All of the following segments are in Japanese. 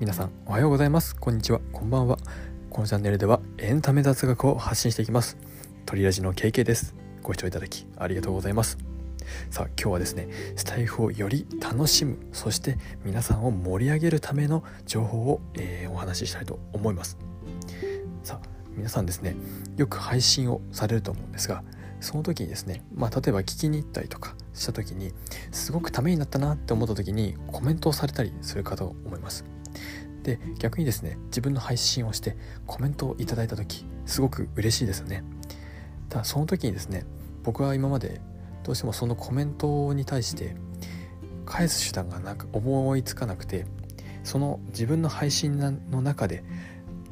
皆さんおはようございます。こんにちは。こんばんは。このチャンネルではエンタメ雑学を発信していきます。トリラジの KK です。ご視聴いただきありがとうございます。さあ今日はですねスタイフをより楽しむ。そして皆さんを盛り上げるための情報を、えー、お話ししたいと思います。さあ皆さんですねよく配信をされると思うんですがその時にですね、まあ、例えば聞きに行ったりとかした時にすごくためになったなって思った時にコメントをされたりするかと思います。で逆にですね自分の配信をしてコメントをいただいた時すごく嬉しいですよね。ただその時にですね僕は今までどうしてもそのコメントに対して返す手段がなんか思いつかなくてその自分の配信の中で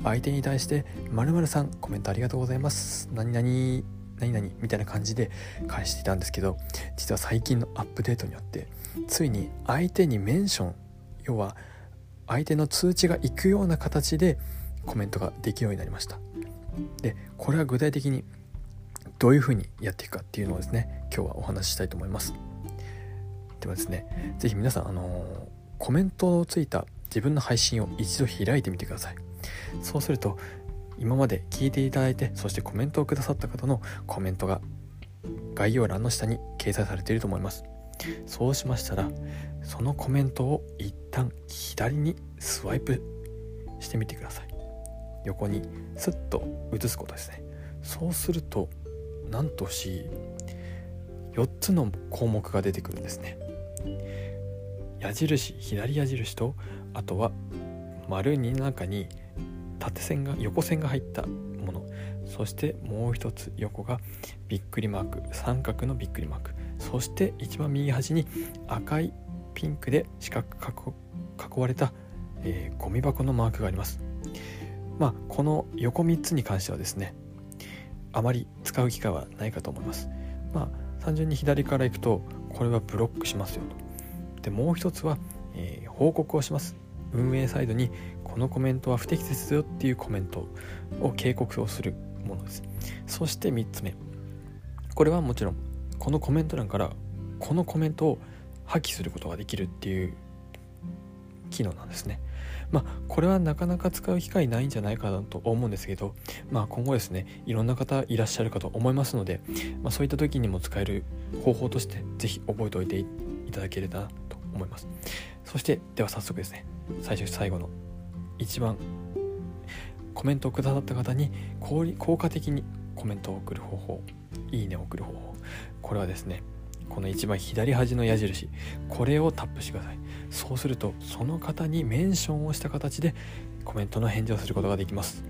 相手に対して「まるさんコメントありがとうございます。何々何々」みたいな感じで返していたんですけど実は最近のアップデートによってついに相手にメンション要は相手の通知が行くような形でコメントができるようになりました。でこれは具体的にどういうふうにやっていくかっていうのをですね今日はお話ししたいと思います。ではですね是非皆さんあのコメントのついた自分の配信を一度開いてみてください。そうすると今まで聞いていただいてそしてコメントをくださった方のコメントが概要欄の下に掲載されていると思います。そうしましたらそのコメントを一旦左にスワイプしてみてください。横にスッと移すことですね。そうするとなんとし4つの項目が出てくるんですね。矢印左矢印とあとは丸2の中に縦線が横線が入ったもの。そしてもう一つ横がびっくりマーク。三角のびっくりマーク。そして一番右端に赤いピンクで四角囲われた、えー、ゴミ箱のマークがあります。まあこの横3つに関してはですねあまり使う機会はないかと思います。まあ単純に左から行くとこれはブロックしますよと。でもう一つは、えー、報告をします。運営サイドにこのコメントは不適切だよっていうコメントを警告をするものです。そして3つ目。これはもちろんこのコメント欄からこのコメントを破棄することができるっていう機能なんですね。まあこれはなかなか使う機会ないんじゃないかなと思うんですけどまあ今後ですねいろんな方いらっしゃるかと思いますので、まあ、そういった時にも使える方法として是非覚えておいていただければなと思います。そしてでは早速ですね最初最後の一番コメントをくださった方に効果的にコメントを送る方法送る方法。これはですねこの一番左端の矢印これをタップしてください。そうするとその方にメンションをした形でコメントの返事をすることができます。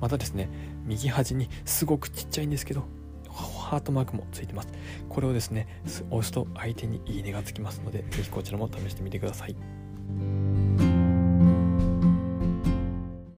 またですね右端にすごくちっちゃいんですけどハートマークもついてます。これをですね押すと相手にいいねがつきますので是非こちらも試してみてください。